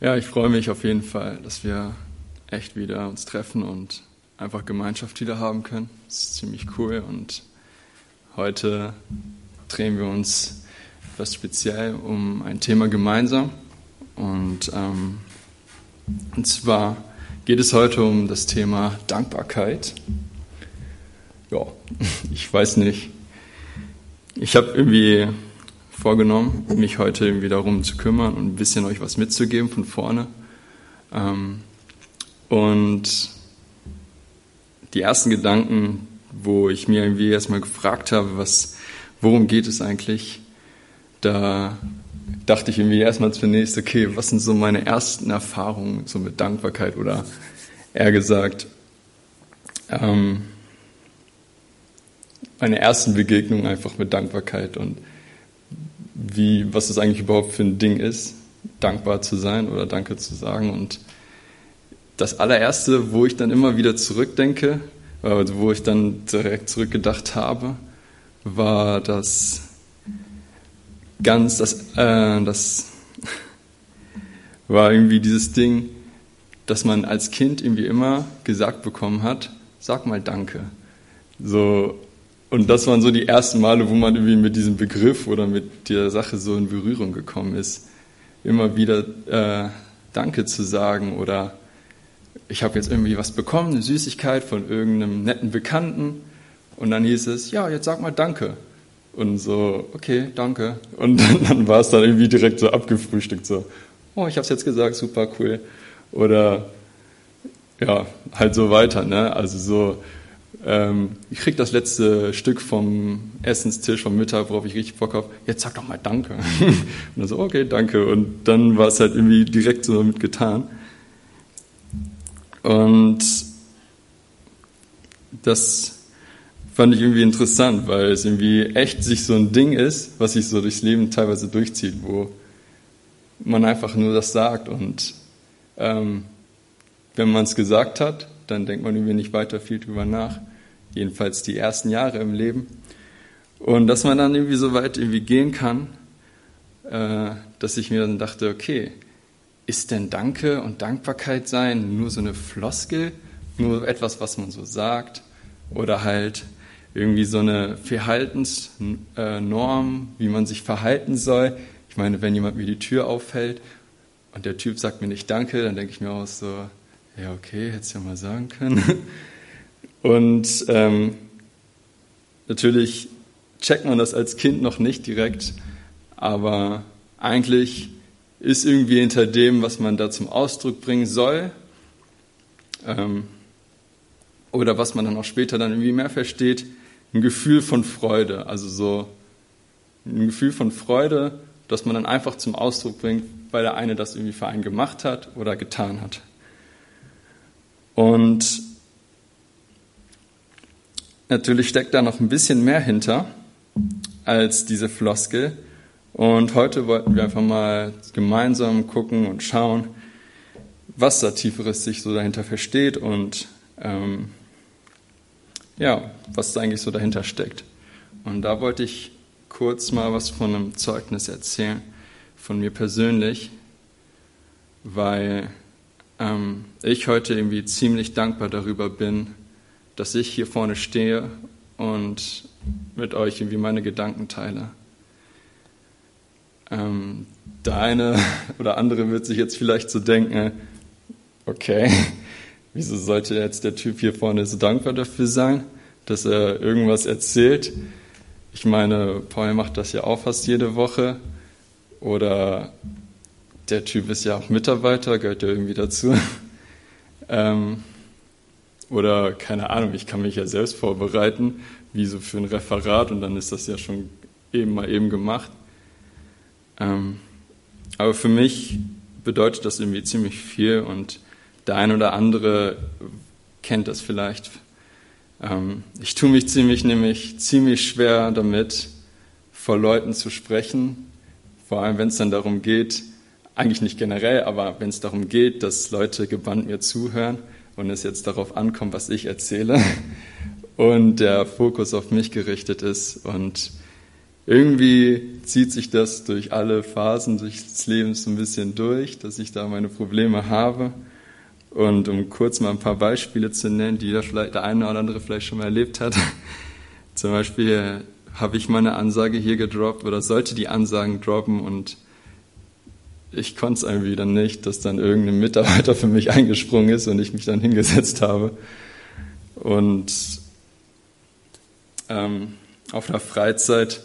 Ja, ich freue mich auf jeden Fall, dass wir echt wieder uns treffen und einfach Gemeinschaft wieder haben können. Das ist ziemlich cool und heute drehen wir uns etwas speziell um ein Thema gemeinsam und, ähm, und zwar geht es heute um das Thema Dankbarkeit. Ja, ich weiß nicht. Ich habe irgendwie vorgenommen, mich heute irgendwie darum zu kümmern und ein bisschen euch was mitzugeben von vorne. Ähm, und die ersten Gedanken, wo ich mir irgendwie erstmal gefragt habe, was, worum geht es eigentlich, da dachte ich irgendwie erstmal zunächst, okay, was sind so meine ersten Erfahrungen so mit Dankbarkeit oder eher gesagt, ähm, meine ersten Begegnungen einfach mit Dankbarkeit und wie, was das eigentlich überhaupt für ein Ding ist, dankbar zu sein oder Danke zu sagen. Und das allererste, wo ich dann immer wieder zurückdenke, also wo ich dann direkt zurückgedacht habe, war das ganz, das, äh, das war irgendwie dieses Ding, dass man als Kind irgendwie immer gesagt bekommen hat, sag mal Danke. So, und das waren so die ersten Male, wo man irgendwie mit diesem Begriff oder mit der Sache so in Berührung gekommen ist. Immer wieder äh, Danke zu sagen oder ich habe jetzt irgendwie was bekommen, eine Süßigkeit von irgendeinem netten Bekannten und dann hieß es, ja, jetzt sag mal Danke. Und so, okay, danke. Und dann, dann war es dann irgendwie direkt so abgefrühstückt, so, oh, ich habe es jetzt gesagt, super cool. Oder ja, halt so weiter, ne? Also so, ähm, ich krieg das letzte Stück vom Essenstisch vom Mittag, worauf ich richtig Bock habe. Jetzt sag doch mal Danke. und dann so, okay, danke. Und dann war es halt irgendwie direkt so damit getan. Und das fand ich irgendwie interessant, weil es irgendwie echt sich so ein Ding ist, was sich so durchs Leben teilweise durchzieht, wo man einfach nur das sagt und ähm, wenn man es gesagt hat, dann denkt man irgendwie nicht weiter viel drüber nach. Jedenfalls die ersten Jahre im Leben. Und dass man dann irgendwie so weit irgendwie gehen kann, äh, dass ich mir dann dachte, okay, ist denn Danke und Dankbarkeit sein nur so eine Floskel, nur etwas, was man so sagt, oder halt irgendwie so eine Verhaltensnorm, wie man sich verhalten soll. Ich meine, wenn jemand mir die Tür auffällt und der Typ sagt mir nicht Danke, dann denke ich mir auch so, ja, okay, hätte es ja mal sagen können. Und ähm, natürlich checkt man das als Kind noch nicht direkt, aber eigentlich ist irgendwie hinter dem, was man da zum Ausdruck bringen soll, ähm, oder was man dann auch später dann irgendwie mehr versteht, ein Gefühl von Freude. Also so ein Gefühl von Freude, dass man dann einfach zum Ausdruck bringt, weil der eine das irgendwie für einen gemacht hat oder getan hat. Und natürlich steckt da noch ein bisschen mehr hinter als diese Floskel. Und heute wollten wir einfach mal gemeinsam gucken und schauen, was da Tieferes sich so dahinter versteht und ähm, ja, was da eigentlich so dahinter steckt. Und da wollte ich kurz mal was von einem Zeugnis erzählen, von mir persönlich, weil ähm, ich heute irgendwie ziemlich dankbar darüber bin, dass ich hier vorne stehe und mit euch irgendwie meine Gedanken teile. Ähm, der eine oder andere wird sich jetzt vielleicht so denken, okay, wieso sollte jetzt der Typ hier vorne so dankbar dafür sein, dass er irgendwas erzählt? Ich meine, Paul macht das ja auch fast jede Woche. Oder der Typ ist ja auch Mitarbeiter, gehört ja irgendwie dazu. Ähm, oder keine Ahnung, ich kann mich ja selbst vorbereiten, wie so für ein Referat und dann ist das ja schon eben mal eben gemacht. Ähm, aber für mich bedeutet das irgendwie ziemlich viel und der ein oder andere kennt das vielleicht. Ähm, ich tue mich ziemlich, nämlich ziemlich schwer damit, vor Leuten zu sprechen, vor allem wenn es dann darum geht, eigentlich nicht generell, aber wenn es darum geht, dass Leute gebannt mir zuhören und es jetzt darauf ankommt, was ich erzähle und der Fokus auf mich gerichtet ist und irgendwie zieht sich das durch alle Phasen des Lebens so ein bisschen durch, dass ich da meine Probleme habe. Und um kurz mal ein paar Beispiele zu nennen, die der eine oder andere vielleicht schon mal erlebt hat. Zum Beispiel habe ich meine Ansage hier gedroppt oder sollte die Ansagen droppen und ich konnte es irgendwie dann nicht, dass dann irgendein Mitarbeiter für mich eingesprungen ist und ich mich dann hingesetzt habe. Und ähm, auf der Freizeit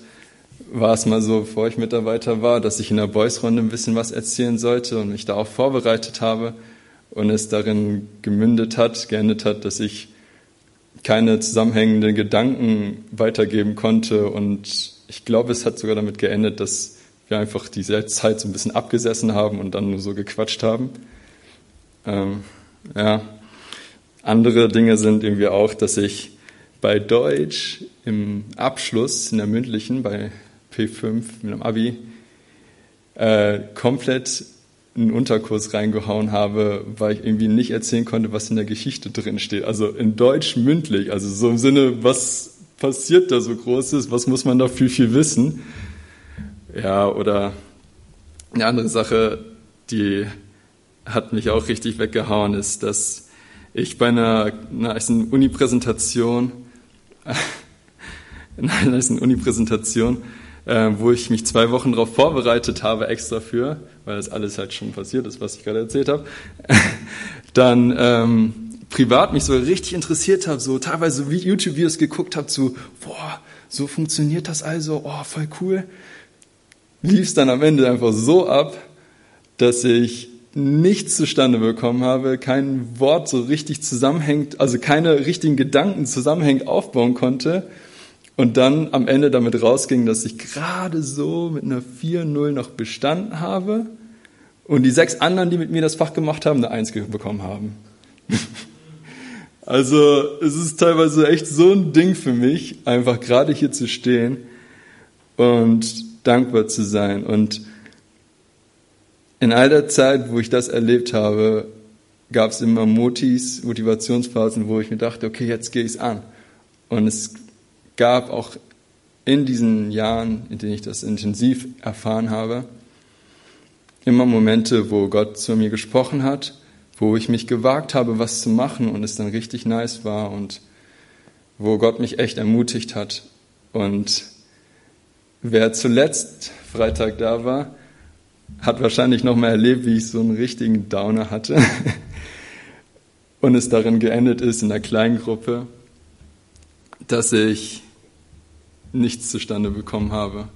war es mal so, bevor ich Mitarbeiter war, dass ich in der Boys-Runde ein bisschen was erzählen sollte und mich da auch vorbereitet habe und es darin gemündet hat, geendet hat, dass ich keine zusammenhängenden Gedanken weitergeben konnte und ich glaube, es hat sogar damit geendet, dass wir einfach diese Zeit so ein bisschen abgesessen haben und dann nur so gequatscht haben. Ähm, ja. Andere Dinge sind irgendwie auch, dass ich bei Deutsch im Abschluss, in der mündlichen, bei P5 mit dem Abi, äh, komplett einen Unterkurs reingehauen habe, weil ich irgendwie nicht erzählen konnte, was in der Geschichte drin steht. Also in Deutsch mündlich, also so im Sinne, was passiert da so Großes, was muss man da viel, viel wissen. Ja, oder eine andere Sache, die hat mich auch richtig weggehauen, ist, dass ich bei einer, einer Uni-Präsentation, in einer Uni-Präsentation äh, wo ich mich zwei Wochen darauf vorbereitet habe, extra für, weil das alles halt schon passiert ist, was ich gerade erzählt habe, dann ähm, privat mich so richtig interessiert habe, so teilweise YouTube-Videos geguckt habe, so, boah, so funktioniert das also, oh, voll cool. Lief es dann am Ende einfach so ab, dass ich nichts zustande bekommen habe, kein Wort so richtig zusammenhängt, also keine richtigen Gedanken zusammenhängend aufbauen konnte und dann am Ende damit rausging, dass ich gerade so mit einer 4-0 noch bestanden habe und die sechs anderen, die mit mir das Fach gemacht haben, eine 1 bekommen haben. also es ist teilweise echt so ein Ding für mich, einfach gerade hier zu stehen und dankbar zu sein. Und in all der Zeit, wo ich das erlebt habe, gab es immer Motis, Motivationsphasen, wo ich mir dachte, okay, jetzt gehe ich es an. Und es gab auch in diesen Jahren, in denen ich das intensiv erfahren habe, immer Momente, wo Gott zu mir gesprochen hat, wo ich mich gewagt habe, was zu machen und es dann richtig nice war und wo Gott mich echt ermutigt hat. Und wer zuletzt Freitag da war, hat wahrscheinlich noch mal erlebt, wie ich so einen richtigen Downer hatte und es darin geendet ist in der kleinen Gruppe, dass ich nichts zustande bekommen habe.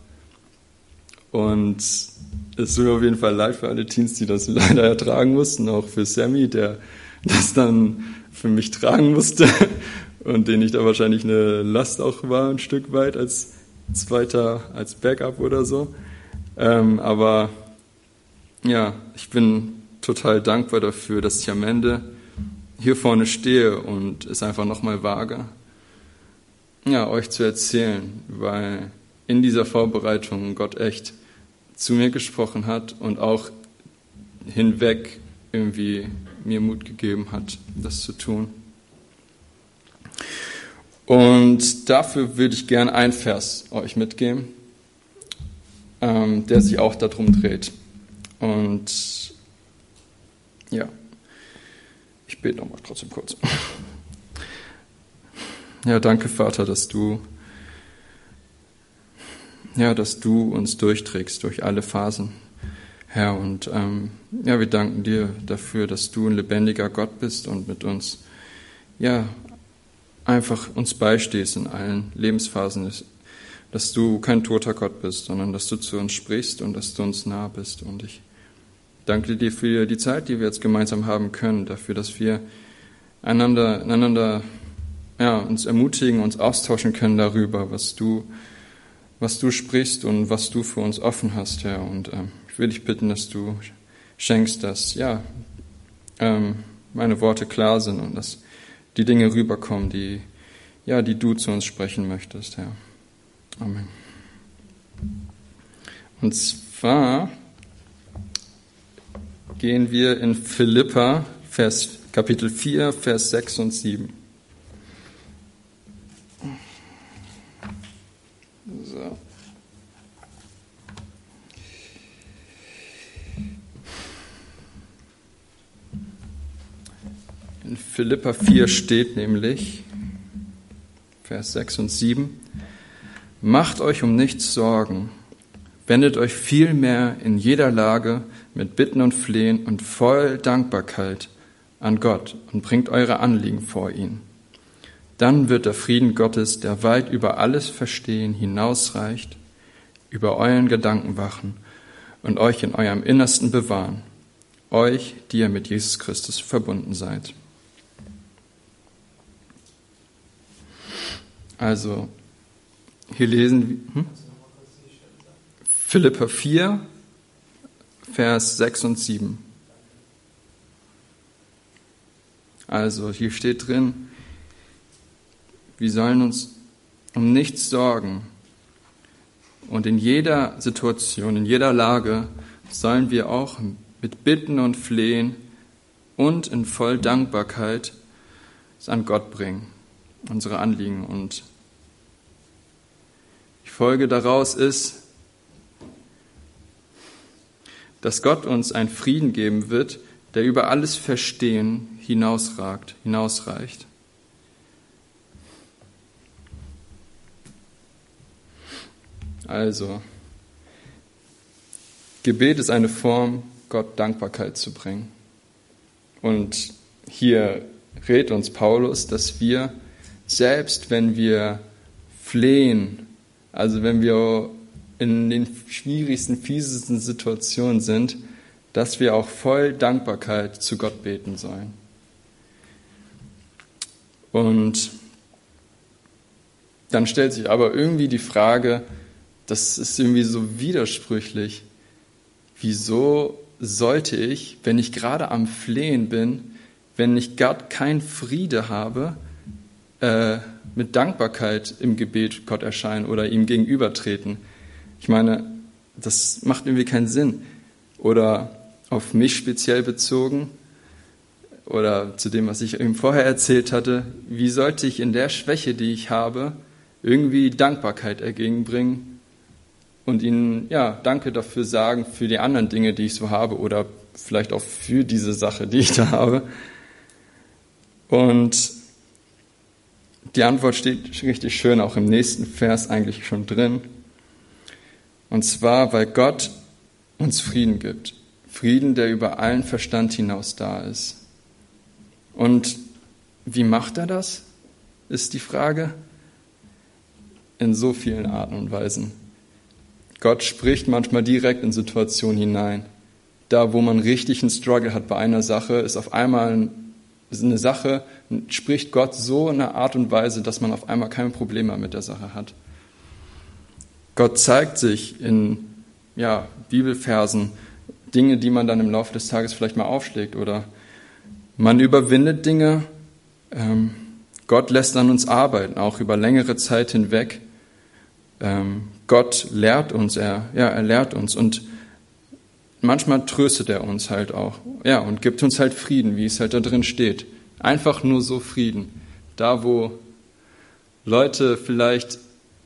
Und es ist auf jeden Fall leid für alle Teens, die das leider ertragen mussten, auch für Sammy, der das dann für mich tragen musste und den ich da wahrscheinlich eine Last auch war, ein Stück weit als Zweiter, als Backup oder so. Ähm, aber ja, ich bin total dankbar dafür, dass ich am Ende hier vorne stehe und es einfach nochmal wage ja, euch zu erzählen, weil in dieser Vorbereitung Gott echt zu mir gesprochen hat und auch hinweg irgendwie mir Mut gegeben hat, das zu tun. Und dafür würde ich gern einen Vers euch mitgeben, ähm, der sich auch darum dreht. Und ja, ich bete nochmal trotzdem kurz. Ja, danke, Vater, dass du, ja, dass du uns durchträgst durch alle Phasen, Herr. Und ähm, ja, wir danken dir dafür, dass du ein lebendiger Gott bist und mit uns, ja, einfach uns beistehst in allen Lebensphasen, dass du kein toter Gott bist, sondern dass du zu uns sprichst und dass du uns nah bist. Und ich danke dir für die Zeit, die wir jetzt gemeinsam haben können, dafür, dass wir einander, einander ja, uns ermutigen, uns austauschen können darüber, was du, was du sprichst und was du für uns offen hast, Herr. Und ähm, ich will dich bitten, dass du schenkst, dass ja ähm, meine Worte klar sind und dass die Dinge rüberkommen, die ja, die du zu uns sprechen möchtest, Herr. Amen. Und zwar gehen wir in Philippa, Vers, Kapitel 4, Vers 6 und 7. So. In Philippa 4 steht nämlich, Vers 6 und 7, Macht euch um nichts Sorgen, wendet euch vielmehr in jeder Lage mit Bitten und Flehen und voll Dankbarkeit an Gott und bringt eure Anliegen vor ihn. Dann wird der Frieden Gottes, der weit über alles Verstehen hinausreicht, über euren Gedanken wachen und euch in eurem Innersten bewahren, euch, die ihr mit Jesus Christus verbunden seid. Also, hier lesen wir hm? Philippa 4, Vers 6 und 7. Also, hier steht drin, wir sollen uns um nichts sorgen. Und in jeder Situation, in jeder Lage sollen wir auch mit Bitten und Flehen und in voll Dankbarkeit es an Gott bringen, unsere Anliegen. Und die Folge daraus ist, dass Gott uns einen Frieden geben wird, der über alles Verstehen hinausragt, hinausreicht. Also, Gebet ist eine Form, Gott Dankbarkeit zu bringen. Und hier rät uns Paulus, dass wir, selbst wenn wir flehen, also wenn wir in den schwierigsten, fiesesten Situationen sind, dass wir auch voll Dankbarkeit zu Gott beten sollen. Und dann stellt sich aber irgendwie die Frage, das ist irgendwie so widersprüchlich. Wieso sollte ich, wenn ich gerade am Flehen bin, wenn ich Gott kein Friede habe, äh, mit Dankbarkeit im Gebet Gott erscheinen oder ihm gegenübertreten? Ich meine, das macht irgendwie keinen Sinn. Oder auf mich speziell bezogen oder zu dem, was ich eben vorher erzählt hatte, wie sollte ich in der Schwäche, die ich habe, irgendwie Dankbarkeit entgegenbringen und ihnen ja Danke dafür sagen für die anderen Dinge, die ich so habe oder vielleicht auch für diese Sache, die ich da habe. Und die Antwort steht richtig schön auch im nächsten Vers eigentlich schon drin. Und zwar, weil Gott uns Frieden gibt. Frieden, der über allen Verstand hinaus da ist. Und wie macht er das? Ist die Frage. In so vielen Arten und Weisen. Gott spricht manchmal direkt in Situationen hinein. Da, wo man richtig einen Struggle hat bei einer Sache, ist auf einmal eine Sache, spricht Gott so in einer Art und Weise, dass man auf einmal keine Probleme mit der Sache hat. Gott zeigt sich in ja, Bibelversen, Dinge, die man dann im Laufe des Tages vielleicht mal aufschlägt oder man überwindet Dinge. Ähm, Gott lässt an uns arbeiten, auch über längere Zeit hinweg. Ähm, Gott lehrt uns, er, ja, er lehrt uns und manchmal tröstet er uns halt auch, ja, und gibt uns halt Frieden, wie es halt da drin steht. Einfach nur so Frieden. Da, wo Leute vielleicht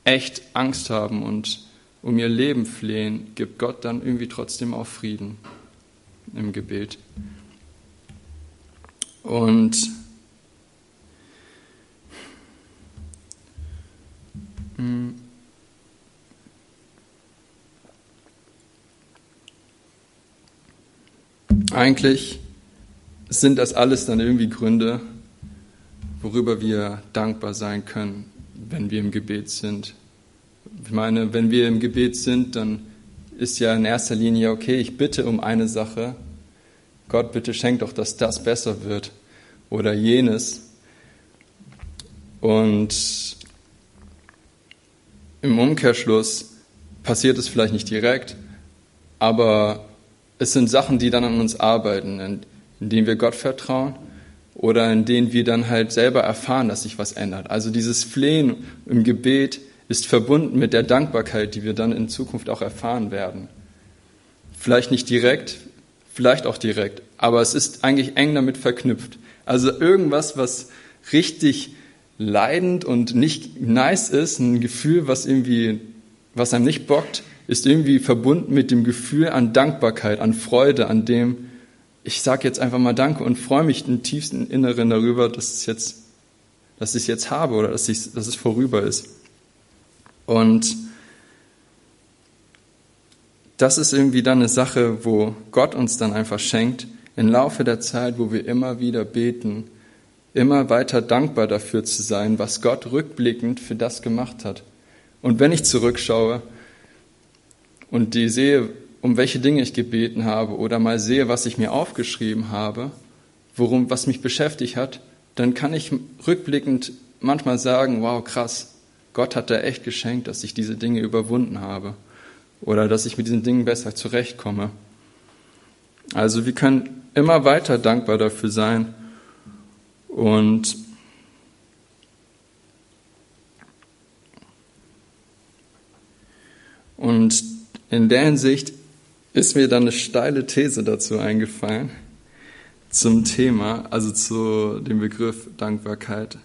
echt Angst haben und um ihr Leben flehen, gibt Gott dann irgendwie trotzdem auch Frieden im Gebet. Und hm, Eigentlich sind das alles dann irgendwie Gründe, worüber wir dankbar sein können, wenn wir im Gebet sind. Ich meine, wenn wir im Gebet sind, dann ist ja in erster Linie, okay, ich bitte um eine Sache. Gott, bitte schenk doch, dass das besser wird oder jenes. Und im Umkehrschluss passiert es vielleicht nicht direkt, aber es sind Sachen, die dann an uns arbeiten, in, in denen wir Gott vertrauen oder in denen wir dann halt selber erfahren, dass sich was ändert. Also dieses Flehen im Gebet ist verbunden mit der Dankbarkeit, die wir dann in Zukunft auch erfahren werden. Vielleicht nicht direkt, vielleicht auch direkt, aber es ist eigentlich eng damit verknüpft. Also irgendwas, was richtig leidend und nicht nice ist, ein Gefühl, was irgendwie, was einem nicht bockt, ist irgendwie verbunden mit dem Gefühl an Dankbarkeit, an Freude, an dem, ich sage jetzt einfach mal Danke und freue mich im tiefsten Inneren darüber, dass es jetzt, dass ich es jetzt habe oder dass, ich, dass es vorüber ist. Und das ist irgendwie dann eine Sache, wo Gott uns dann einfach schenkt, im Laufe der Zeit, wo wir immer wieder beten, immer weiter dankbar dafür zu sein, was Gott rückblickend für das gemacht hat. Und wenn ich zurückschaue und die sehe, um welche Dinge ich gebeten habe oder mal sehe, was ich mir aufgeschrieben habe, worum, was mich beschäftigt hat, dann kann ich rückblickend manchmal sagen, wow, krass, Gott hat da echt geschenkt, dass ich diese Dinge überwunden habe oder dass ich mit diesen Dingen besser zurechtkomme. Also wir können immer weiter dankbar dafür sein und und in der Hinsicht ist mir dann eine steile These dazu eingefallen zum Thema, also zu dem Begriff Dankbarkeit.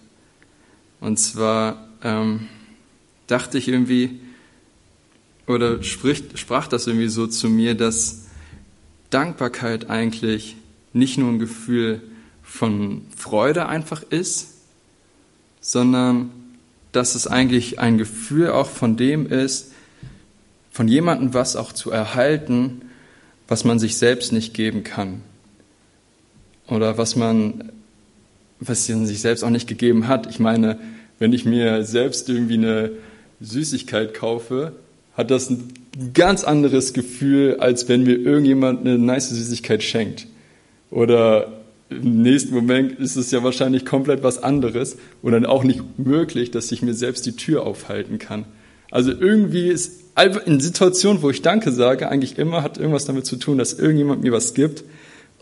Und zwar ähm, dachte ich irgendwie, oder spricht, sprach das irgendwie so zu mir, dass Dankbarkeit eigentlich nicht nur ein Gefühl von Freude einfach ist, sondern dass es eigentlich ein Gefühl auch von dem ist, von jemandem was auch zu erhalten, was man sich selbst nicht geben kann. Oder was man, was man sich selbst auch nicht gegeben hat. Ich meine, wenn ich mir selbst irgendwie eine Süßigkeit kaufe, hat das ein ganz anderes Gefühl, als wenn mir irgendjemand eine nice Süßigkeit schenkt. Oder im nächsten Moment ist es ja wahrscheinlich komplett was anderes und dann auch nicht möglich, dass ich mir selbst die Tür aufhalten kann. Also irgendwie ist in Situationen, wo ich Danke sage, eigentlich immer hat irgendwas damit zu tun, dass irgendjemand mir was gibt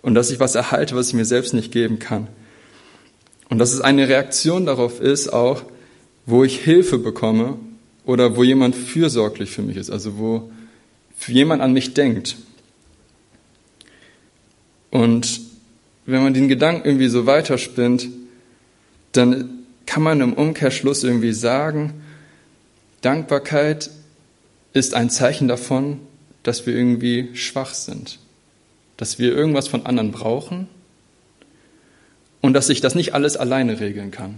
und dass ich was erhalte, was ich mir selbst nicht geben kann. Und dass es eine Reaktion darauf ist, auch, wo ich Hilfe bekomme oder wo jemand fürsorglich für mich ist, also wo jemand an mich denkt. Und wenn man den Gedanken irgendwie so weiterspinnt, dann kann man im Umkehrschluss irgendwie sagen, Dankbarkeit ist ein Zeichen davon, dass wir irgendwie schwach sind, dass wir irgendwas von anderen brauchen und dass ich das nicht alles alleine regeln kann.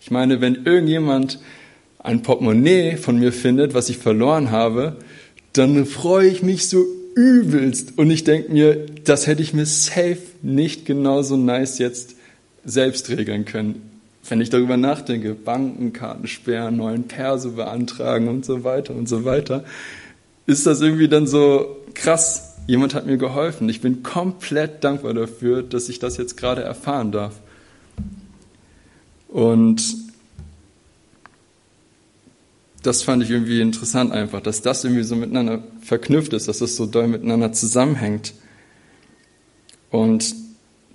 Ich meine, wenn irgendjemand ein Portemonnaie von mir findet, was ich verloren habe, dann freue ich mich so übelst und ich denke mir, das hätte ich mir safe nicht genauso nice jetzt selbst regeln können. Wenn ich darüber nachdenke, Bankenkarten sperren, neuen Perso beantragen und so weiter und so weiter, ist das irgendwie dann so krass. Jemand hat mir geholfen. Ich bin komplett dankbar dafür, dass ich das jetzt gerade erfahren darf. Und das fand ich irgendwie interessant einfach, dass das irgendwie so miteinander verknüpft ist, dass das so doll miteinander zusammenhängt. Und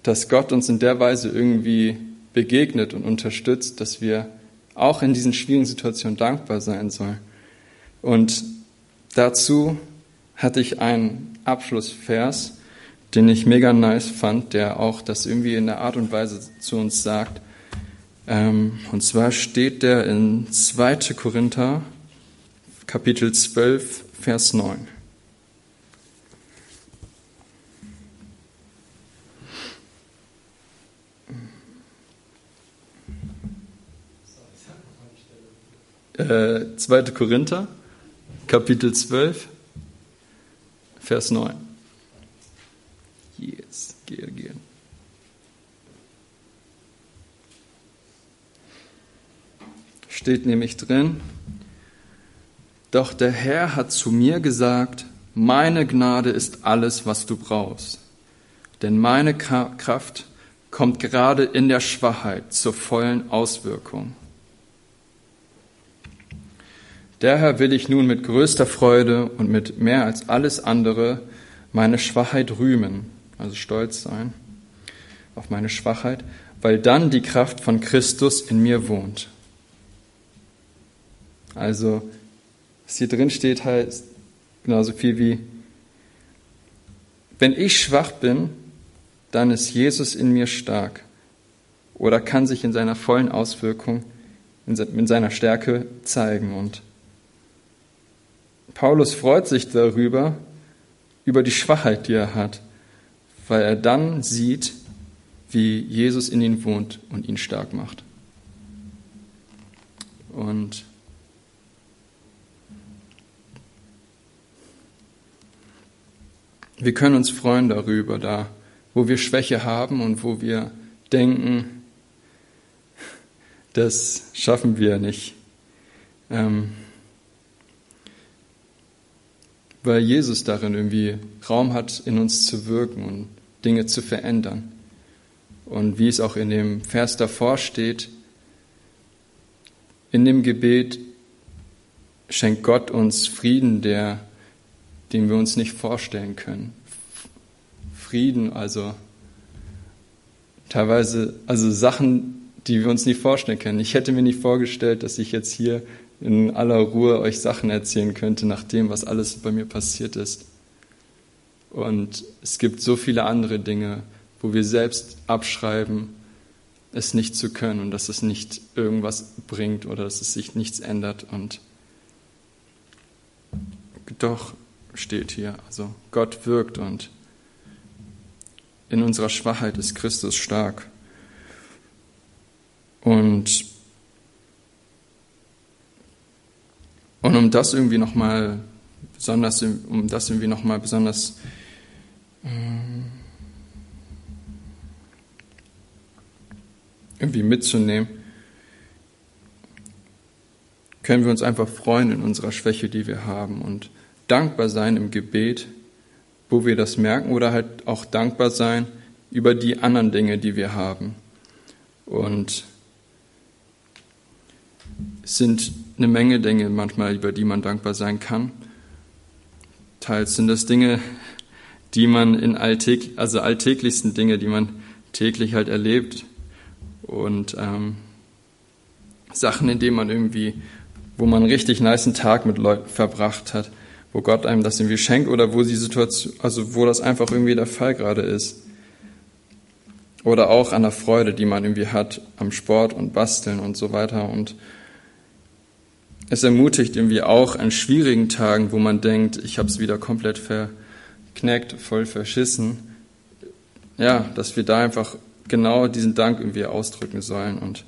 dass Gott uns in der Weise irgendwie begegnet und unterstützt, dass wir auch in diesen schwierigen Situationen dankbar sein sollen. Und dazu hatte ich einen Abschlussvers, den ich mega nice fand, der auch das irgendwie in der Art und Weise zu uns sagt, ähm, und zwar steht der in 2. Korinther, Kapitel 12, Vers 9. Äh, 2. Korinther, Kapitel 12, Vers 9. Yes, gehe, gehe. steht nämlich drin, doch der Herr hat zu mir gesagt, meine Gnade ist alles, was du brauchst. Denn meine Kraft kommt gerade in der Schwachheit zur vollen Auswirkung. Daher will ich nun mit größter Freude und mit mehr als alles andere meine Schwachheit rühmen, also stolz sein auf meine Schwachheit, weil dann die Kraft von Christus in mir wohnt. Also, was hier drin steht, heißt genauso viel wie, wenn ich schwach bin, dann ist Jesus in mir stark oder kann sich in seiner vollen Auswirkung, in seiner Stärke zeigen. Und Paulus freut sich darüber, über die Schwachheit, die er hat, weil er dann sieht, wie Jesus in ihn wohnt und ihn stark macht. Und wir können uns freuen darüber, da wo wir Schwäche haben und wo wir denken, das schaffen wir nicht. Ähm, weil Jesus darin irgendwie Raum hat, in uns zu wirken und Dinge zu verändern. Und wie es auch in dem Vers davor steht, in dem Gebet schenkt Gott uns Frieden, der, den wir uns nicht vorstellen können. Frieden, also teilweise, also Sachen, die wir uns nicht vorstellen können. Ich hätte mir nicht vorgestellt, dass ich jetzt hier in aller Ruhe euch Sachen erzählen könnte, nach dem, was alles bei mir passiert ist. Und es gibt so viele andere Dinge, wo wir selbst abschreiben, es nicht zu können und dass es nicht irgendwas bringt oder dass es sich nichts ändert. Und doch steht hier, also Gott wirkt und in unserer Schwachheit ist Christus stark. Und, und um das irgendwie nochmal besonders, um das irgendwie nochmal besonders ähm, irgendwie mitzunehmen, können wir uns einfach freuen in unserer Schwäche, die wir haben und dankbar sein im Gebet, wo wir das merken oder halt auch dankbar sein über die anderen Dinge, die wir haben. Und sind eine Menge Dinge manchmal, über die man dankbar sein kann. Teils sind das Dinge, die man in alltäglich, also alltäglichsten Dinge, die man täglich halt erlebt und ähm, Sachen, in denen man irgendwie, wo man einen richtig niceen Tag mit Leuten verbracht hat, wo Gott einem das irgendwie schenkt oder wo die Situation, also wo das einfach irgendwie der Fall gerade ist. Oder auch an der Freude, die man irgendwie hat am Sport und Basteln und so weiter. Und es ermutigt irgendwie auch an schwierigen Tagen, wo man denkt, ich habe es wieder komplett verknackt, voll verschissen. Ja, dass wir da einfach genau diesen Dank irgendwie ausdrücken sollen und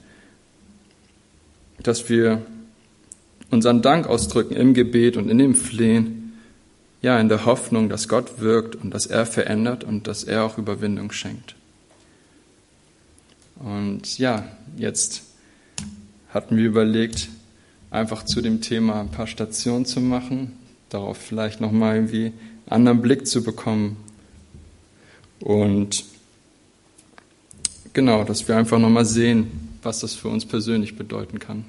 dass wir unseren Dank ausdrücken im Gebet und in dem Flehen, ja, in der Hoffnung, dass Gott wirkt und dass er verändert und dass er auch Überwindung schenkt. Und ja, jetzt hatten wir überlegt, einfach zu dem Thema ein paar Stationen zu machen, darauf vielleicht nochmal irgendwie einen anderen Blick zu bekommen. Und genau, dass wir einfach nochmal sehen, was das für uns persönlich bedeuten kann.